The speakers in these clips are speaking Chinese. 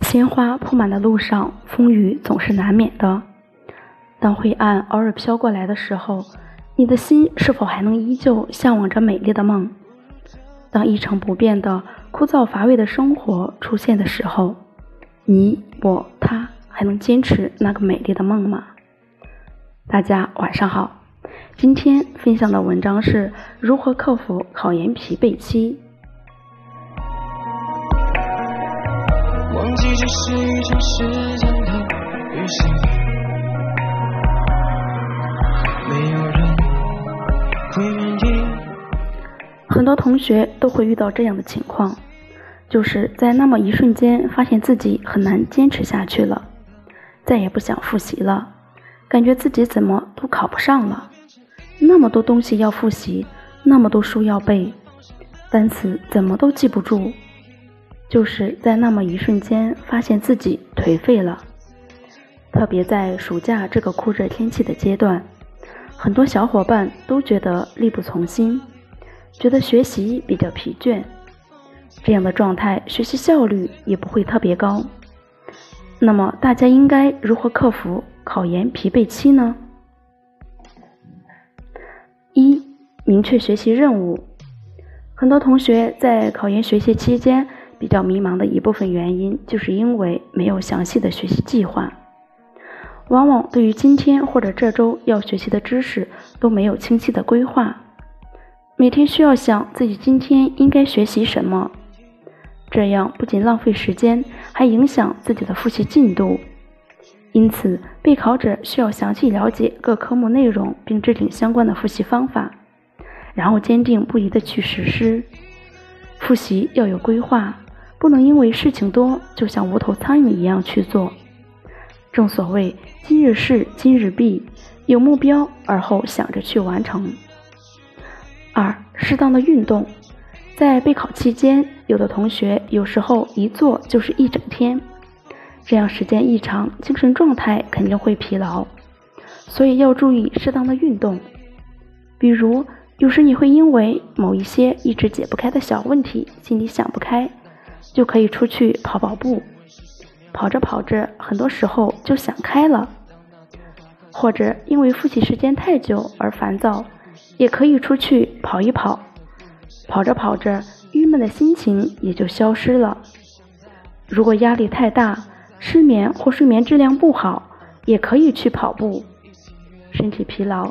鲜花铺满的路上，风雨总是难免的。当灰暗偶尔飘过来的时候，你的心是否还能依旧向往着美丽的梦？当一成不变的枯燥乏味的生活出现的时候，你我他还能坚持那个美丽的梦吗？大家晚上好，今天分享的文章是如何克服考研疲惫期。忘记这是一场时间的旅行，没有人会愿意。很多同学都会遇到这样的情况，就是在那么一瞬间，发现自己很难坚持下去了，再也不想复习了，感觉自己怎么都考不上了。那么多东西要复习，那么多书要背，单词怎么都记不住。就是在那么一瞬间，发现自己颓废了。特别在暑假这个酷热天气的阶段，很多小伙伴都觉得力不从心，觉得学习比较疲倦。这样的状态，学习效率也不会特别高。那么，大家应该如何克服考研疲惫期呢？明确学习任务。很多同学在考研学习期间。比较迷茫的一部分原因，就是因为没有详细的学习计划，往往对于今天或者这周要学习的知识都没有清晰的规划，每天需要想自己今天应该学习什么，这样不仅浪费时间，还影响自己的复习进度。因此，备考者需要详细了解各科目内容，并制定相关的复习方法，然后坚定不移的去实施。复习要有规划。不能因为事情多就像无头苍蝇一样去做。正所谓今日事今日毕，有目标而后想着去完成。二、适当的运动，在备考期间，有的同学有时候一坐就是一整天，这样时间一长，精神状态肯定会疲劳，所以要注意适当的运动。比如，有时你会因为某一些一直解不开的小问题，心里想不开。就可以出去跑跑步，跑着跑着，很多时候就想开了；或者因为复习时间太久而烦躁，也可以出去跑一跑，跑着跑着，郁闷的心情也就消失了。如果压力太大，失眠或睡眠质量不好，也可以去跑步。身体疲劳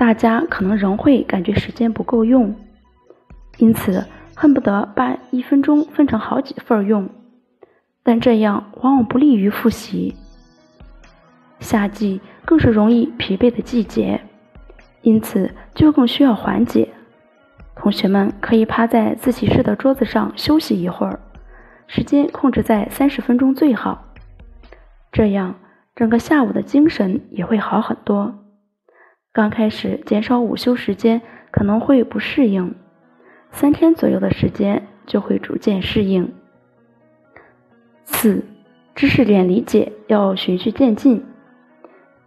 大家可能仍会感觉时间不够用。因此，恨不得把一分钟分成好几份用，但这样往往不利于复习。夏季更是容易疲惫的季节，因此就更需要缓解。同学们可以趴在自习室的桌子上休息一会儿，时间控制在三十分钟最好，这样整个下午的精神也会好很多。刚开始减少午休时间可能会不适应。三天左右的时间就会逐渐适应。四、知识点理解要循序渐进。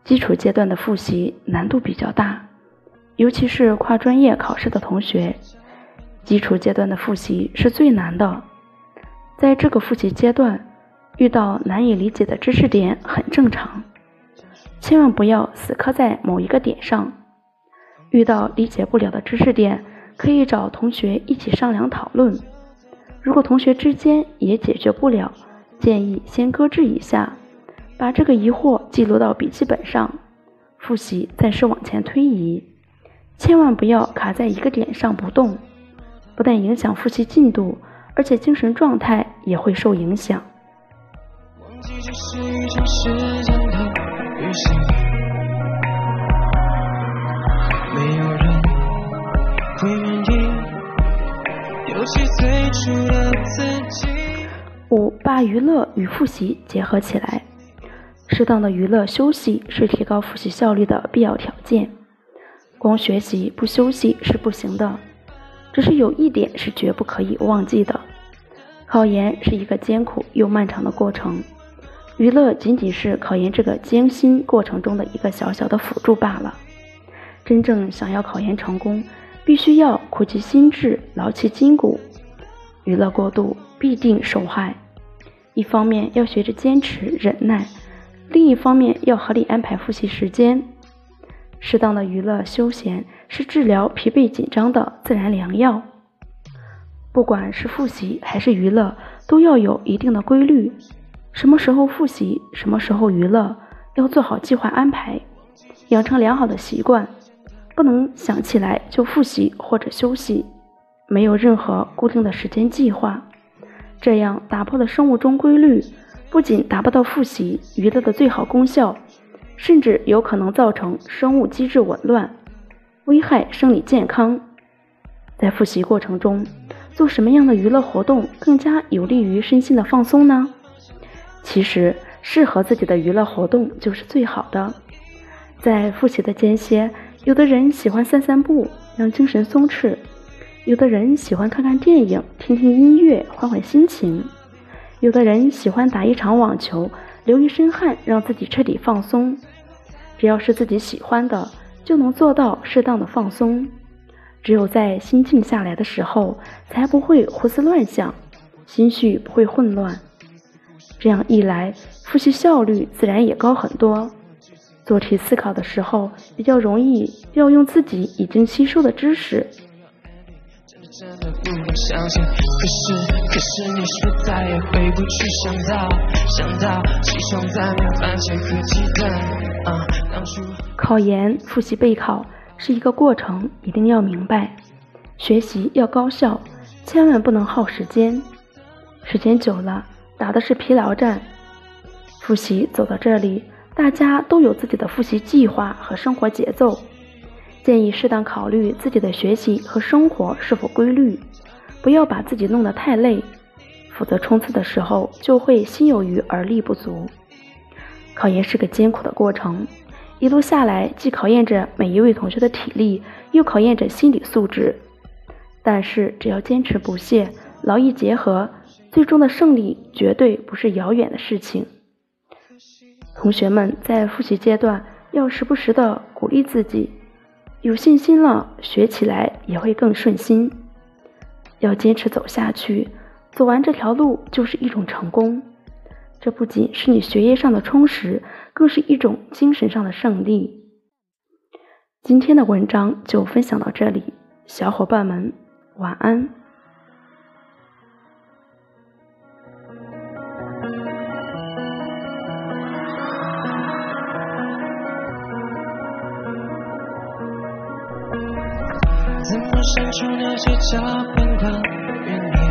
基础阶段的复习难度比较大，尤其是跨专业考试的同学，基础阶段的复习是最难的。在这个复习阶段，遇到难以理解的知识点很正常，千万不要死磕在某一个点上。遇到理解不了的知识点，可以找同学一起商量讨论。如果同学之间也解决不了，建议先搁置一下，把这个疑惑记录到笔记本上，复习暂时往前推移。千万不要卡在一个点上不动，不但影响复习进度，而且精神状态也会受影响。忘记这是一场没有人会愿意最初的自己。五把娱乐与复习结合起来适当的娱乐休息是提高复习效率的必要条件。光学习不休息是不行的只是有一点是绝不可以忘记的。考研是一个艰苦又漫长的过程娱乐仅仅是考研这个艰辛过程中的一个小小的辅助罢了。真正想要考研成功，必须要苦其心志，劳其筋骨。娱乐过度必定受害。一方面要学着坚持忍耐，另一方面要合理安排复习时间。适当的娱乐休闲是治疗疲惫紧张的自然良药。不管是复习还是娱乐，都要有一定的规律。什么时候复习，什么时候娱乐，要做好计划安排，养成良好的习惯。不能想起来就复习或者休息，没有任何固定的时间计划。这样打破了生物钟规律，不仅达不到复习娱乐的最好功效。甚至有可能造成生物机制紊乱，危害生理健康。在复习过程中，做什么样的娱乐活动更加有利于身心的放松呢？其实，适合自己的娱乐活动就是最好的。在复习的间歇，有的人喜欢散散步，让精神松弛；有的人喜欢看看电影、听听音乐，换换心情；有的人喜欢打一场网球。流一身汗，让自己彻底放松。只要是自己喜欢的，就能做到适当的放松。只有在心静下来的时候，才不会胡思乱想，心绪不会混乱。这样一来，复习效率自然也高很多。做题思考的时候，比较容易调用自己已经吸收的知识。考研复习备考是一个过程，一定要明白。学习要高效，千万不能耗时间。时间久了，打的是疲劳战。复习走到这里，大家都有自己的复习计划和生活节奏。建议适当考虑自己的学习和生活是否规律，不要把自己弄得太累，否则冲刺的时候就会心有余而力不足。考研是个艰苦的过程，一路下来既考验着每一位同学的体力，又考验着心理素质。但是只要坚持不懈，劳逸结合，最终的胜利绝对不是遥远的事情。同学们在复习阶段要时不时的鼓励自己。有信心了，学起来也会更顺心。要坚持走下去，走完这条路就是一种成功。这不仅是你学业上的充实，更是一种精神上的胜利。今天的文章就分享到这里，小伙伴们晚安。删除那些照片的原因？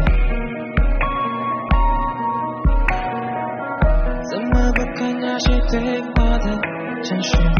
怎么不看那些对话的简讯？